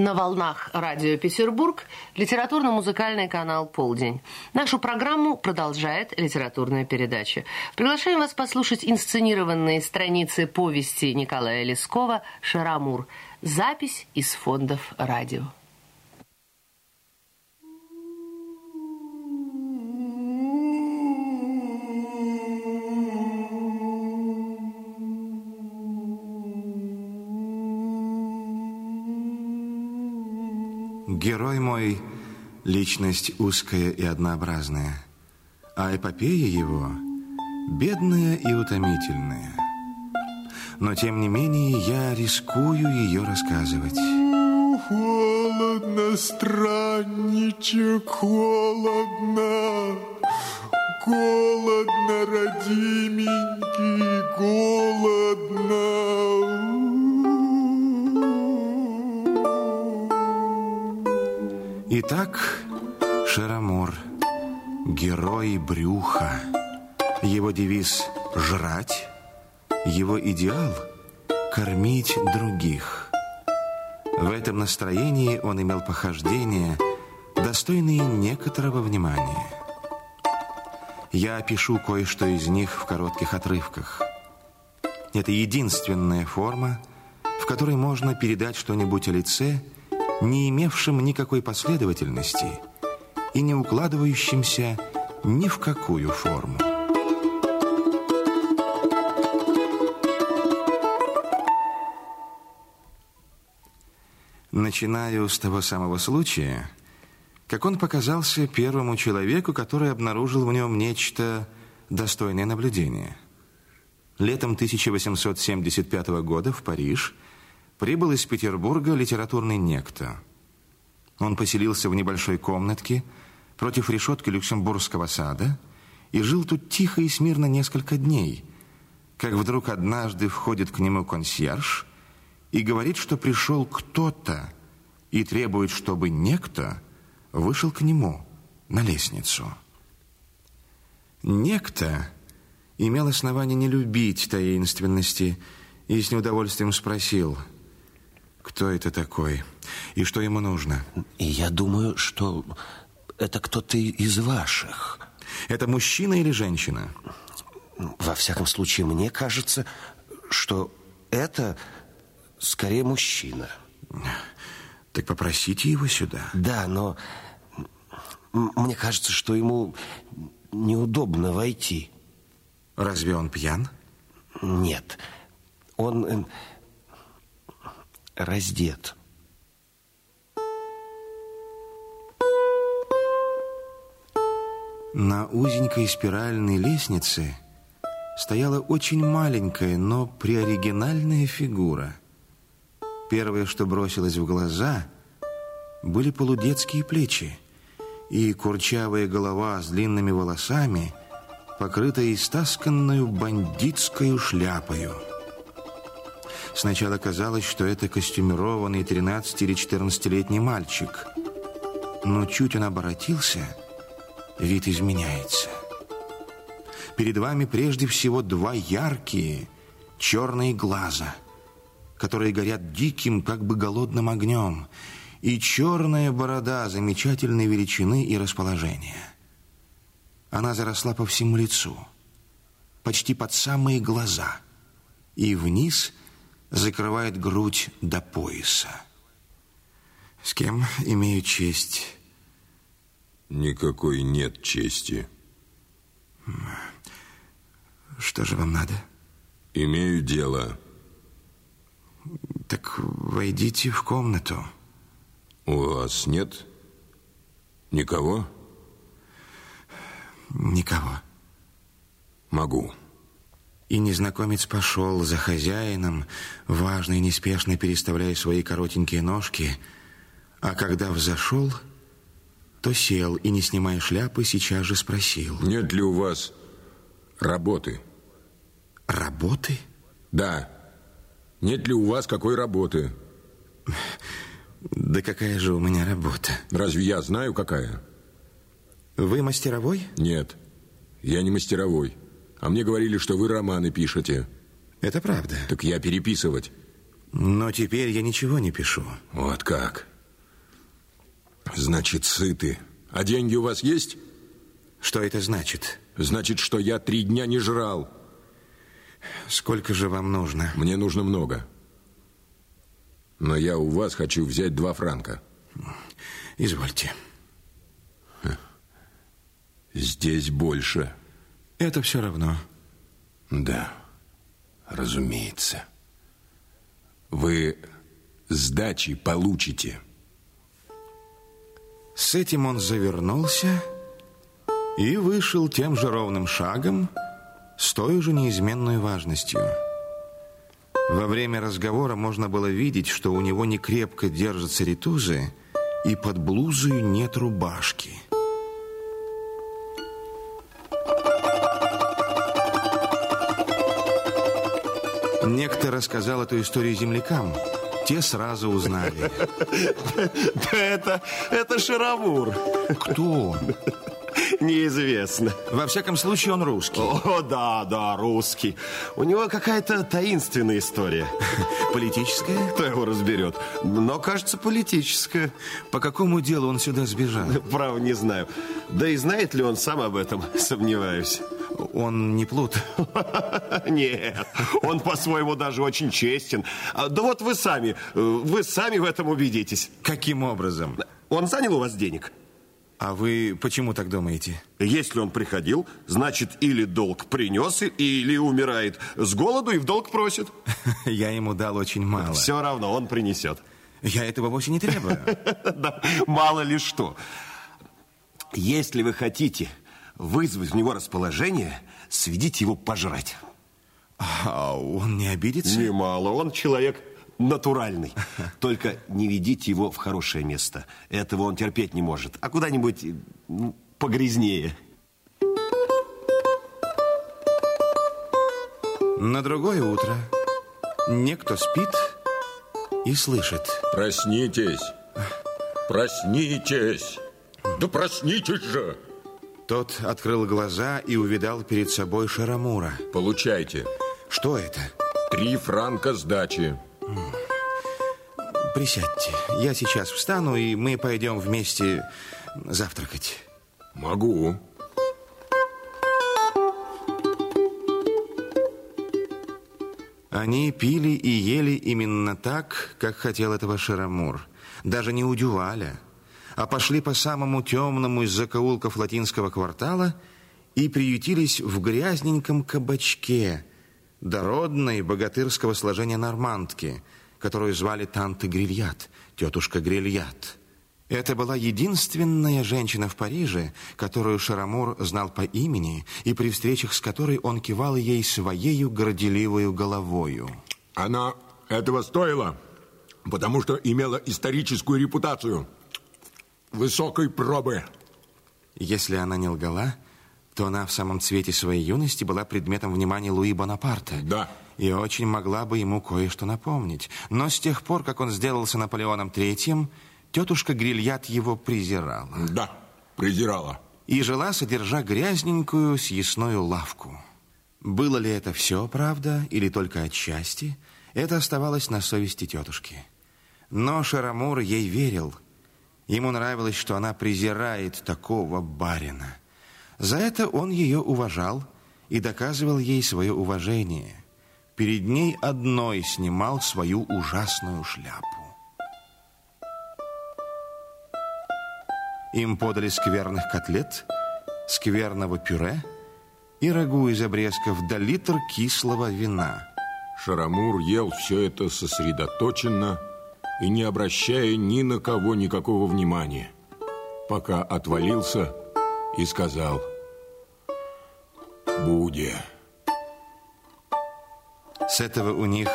На волнах радио Петербург литературно-музыкальный канал «Полдень». Нашу программу продолжает литературная передача. Приглашаем вас послушать инсценированные страницы повести Николая Лескова «Шарамур». Запись из фондов радио. Герой мой – личность узкая и однообразная, а эпопея его – бедная и утомительная. Но, тем не менее, я рискую ее рассказывать. Холодно, странничек, холодно, Холодно, родименький, холодно. Итак, Шарамур, герой брюха. Его девиз «жрать», его идеал – кормить других. В этом настроении он имел похождения, достойные некоторого внимания. Я опишу кое-что из них в коротких отрывках. Это единственная форма, в которой можно передать что-нибудь о лице – не имевшим никакой последовательности и не укладывающимся ни в какую форму. Начинаю с того самого случая, как он показался первому человеку, который обнаружил в нем нечто достойное наблюдения. Летом 1875 года в Париж – прибыл из Петербурга литературный некто. Он поселился в небольшой комнатке против решетки Люксембургского сада и жил тут тихо и смирно несколько дней, как вдруг однажды входит к нему консьерж и говорит, что пришел кто-то и требует, чтобы некто вышел к нему на лестницу. Некто имел основание не любить таинственности и с неудовольствием спросил – кто это такой? И что ему нужно? И я думаю, что это кто-то из ваших. Это мужчина или женщина? Во всяком случае, мне кажется, что это скорее мужчина. Так попросите его сюда. Да, но мне кажется, что ему неудобно войти. Разве он пьян? Нет. Он э, раздет. На узенькой спиральной лестнице стояла очень маленькая, но приоригинальная фигура. Первое, что бросилось в глаза, были полудетские плечи и курчавая голова с длинными волосами, покрытая истасканную бандитскую шляпою. Сначала казалось, что это костюмированный 13 или 14-летний мальчик. Но чуть он оборотился, вид изменяется. Перед вами прежде всего два яркие черные глаза, которые горят диким, как бы голодным огнем, и черная борода замечательной величины и расположения. Она заросла по всему лицу, почти под самые глаза, и вниз – закрывает грудь до пояса. С кем имею честь? Никакой нет чести. Что же вам надо? Имею дело. Так войдите в комнату. У вас нет никого? Никого. Могу. И незнакомец пошел за хозяином, важно и неспешно переставляя свои коротенькие ножки, а когда взошел, то сел и, не снимая шляпы, сейчас же спросил. Нет ли у вас работы? Работы? Да. Нет ли у вас какой работы? Да какая же у меня работа? Разве я знаю, какая? Вы мастеровой? Нет, я не мастеровой. А мне говорили, что вы романы пишете. Это правда. Так я переписывать. Но теперь я ничего не пишу. Вот как? Значит, сыты. А деньги у вас есть? Что это значит? Значит, что я три дня не жрал. Сколько же вам нужно? Мне нужно много. Но я у вас хочу взять два франка. Извольте. Здесь больше. Это все равно. Да, разумеется. Вы сдачи получите. С этим он завернулся и вышел тем же ровным шагом, с той же неизменной важностью. Во время разговора можно было видеть, что у него не крепко держатся ритузы, и под блузой нет рубашки. Некто рассказал эту историю землякам. Те сразу узнали. Да это, это Шарамур. Кто он? Неизвестно. Во всяком случае, он русский. О, да, да, русский. У него какая-то таинственная история. Политическая? Кто его разберет? Но, кажется, политическая. По какому делу он сюда сбежал? Право не знаю. Да и знает ли он сам об этом, сомневаюсь. Он не плут? Нет, он по-своему даже очень честен. А, Да вот вы сами, э, вы сами в этом убедитесь. Каким образом? Он занял у вас денег? А вы почему так думаете? Если он приходил, значит, или долг принес, или умирает с голоду и в долг просит. Я ему дал очень мало. Все равно он принесет. Я этого вовсе не требую. Да, мало ли что. Если вы хотите вызвать в него расположение, сведите его пожрать. А он не обидится? Немало, он человек натуральный. Только не ведите его в хорошее место. Этого он терпеть не может. А куда-нибудь ну, погрязнее. На другое утро некто спит и слышит. Проснитесь. Проснитесь. Да проснитесь же. Тот открыл глаза и увидал перед собой Шарамура. Получайте. Что это? Три франка сдачи. Присядьте. Я сейчас встану, и мы пойдем вместе завтракать. Могу. Они пили и ели именно так, как хотел этого Шарамур. Даже не у Дюваля, а пошли по самому темному из закоулков латинского квартала и приютились в грязненьком кабачке дородной богатырского сложения нормандки, которую звали Танты Грильят, тетушка Грильят. Это была единственная женщина в Париже, которую Шарамур знал по имени, и при встречах с которой он кивал ей своею горделивою головою. Она этого стоила, потому что имела историческую репутацию высокой пробы. Если она не лгала, то она в самом цвете своей юности была предметом внимания Луи Бонапарта. Да. И очень могла бы ему кое-что напомнить. Но с тех пор, как он сделался Наполеоном Третьим, тетушка Грильят его презирала. Да, презирала. И жила, содержа грязненькую съестную лавку. Было ли это все правда или только отчасти, это оставалось на совести тетушки. Но Шарамур ей верил. Ему нравилось, что она презирает такого барина. За это он ее уважал и доказывал ей свое уважение. Перед ней одной снимал свою ужасную шляпу. Им подали скверных котлет, скверного пюре и рагу из обрезков да литр кислого вина. Шарамур ел все это сосредоточенно и не обращая ни на кого никакого внимания, пока отвалился и сказал «Буде». С этого у них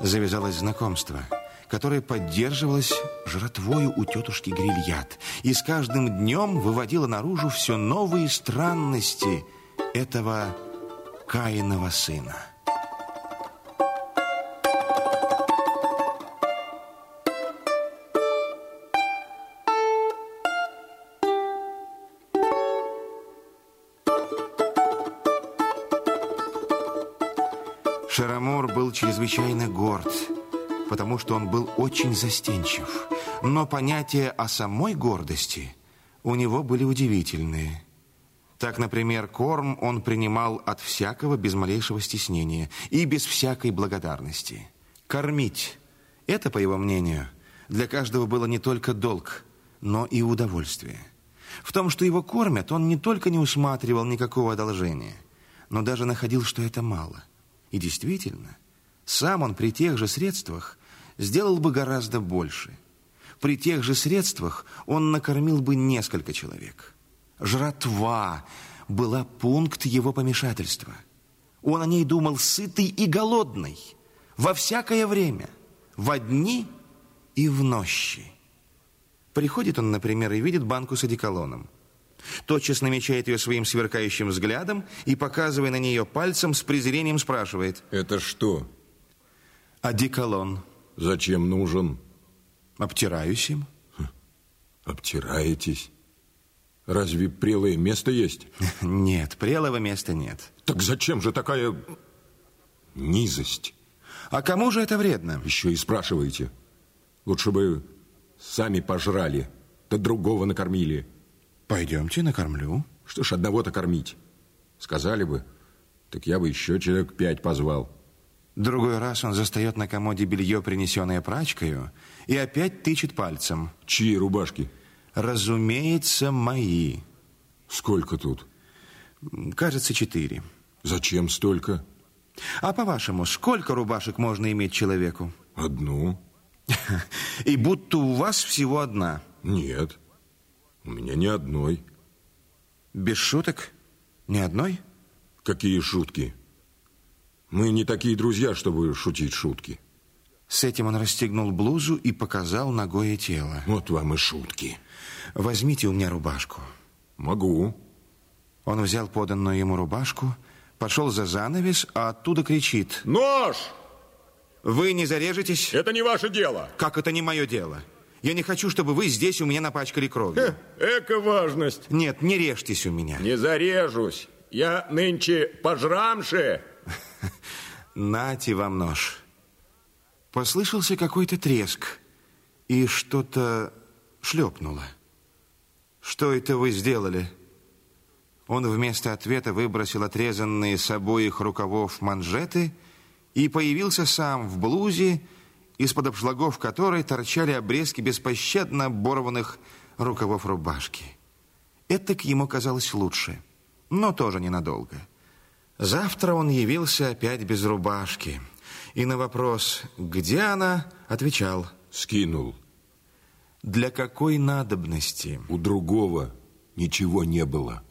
завязалось знакомство, которое поддерживалось жратвою у тетушки Грильят и с каждым днем выводило наружу все новые странности этого Каинова сына. Шарамур был чрезвычайно горд потому что он был очень застенчив. Но понятия о самой гордости у него были удивительные. Так, например, корм он принимал от всякого без малейшего стеснения и без всякой благодарности. Кормить – это, по его мнению, для каждого было не только долг, но и удовольствие. В том, что его кормят, он не только не усматривал никакого одолжения, но даже находил, что это мало. И действительно, сам он при тех же средствах сделал бы гораздо больше. При тех же средствах он накормил бы несколько человек. Жратва была пункт его помешательства. Он о ней думал сытый и голодный, во всякое время, в дни и в нощи. Приходит он, например, и видит банку с одеколоном. Тотчас намечает ее своим сверкающим взглядом и, показывая на нее пальцем, с презрением спрашивает. Это что? Одеколон. Зачем нужен? Обтираюсь им. Обтираетесь? Разве прелое место есть? Нет, прелого места нет. Так зачем же такая низость? А кому же это вредно? Еще и спрашиваете. Лучше бы сами пожрали, да другого накормили. Пойдемте, накормлю. Что ж, одного-то кормить. Сказали бы, так я бы еще человек пять позвал. Другой раз он застает на комоде белье, принесенное прачкою, и опять тычет пальцем. Чьи рубашки? Разумеется, мои. Сколько тут? Кажется, четыре. Зачем столько? А по-вашему, сколько рубашек можно иметь человеку? Одну. И будто у вас всего одна. Нет, у меня ни одной. Без шуток? Ни одной? Какие шутки? Мы не такие друзья, чтобы шутить шутки. С этим он расстегнул блузу и показал ногое тело. Вот вам и шутки. Возьмите у меня рубашку. Могу. Он взял поданную ему рубашку, пошел за занавес, а оттуда кричит. Нож! Вы не зарежетесь? Это не ваше дело. Как это не мое дело? Я не хочу, чтобы вы здесь у меня напачкали кровью. Эка важность. Нет, не режьтесь у меня. Не зарежусь. Я нынче пожрамше. Нате вам нож. Послышался какой-то треск, и что-то шлепнуло. Что это вы сделали? Он вместо ответа выбросил отрезанные с обоих рукавов манжеты и появился сам в блузе, из-под обшлагов которой торчали обрезки беспощадно оборванных рукавов рубашки. Это к ему казалось лучше, но тоже ненадолго. Завтра он явился опять без рубашки, и на вопрос «Где она?» отвечал Скинул. «Для какой надобности?» У другого ничего не было.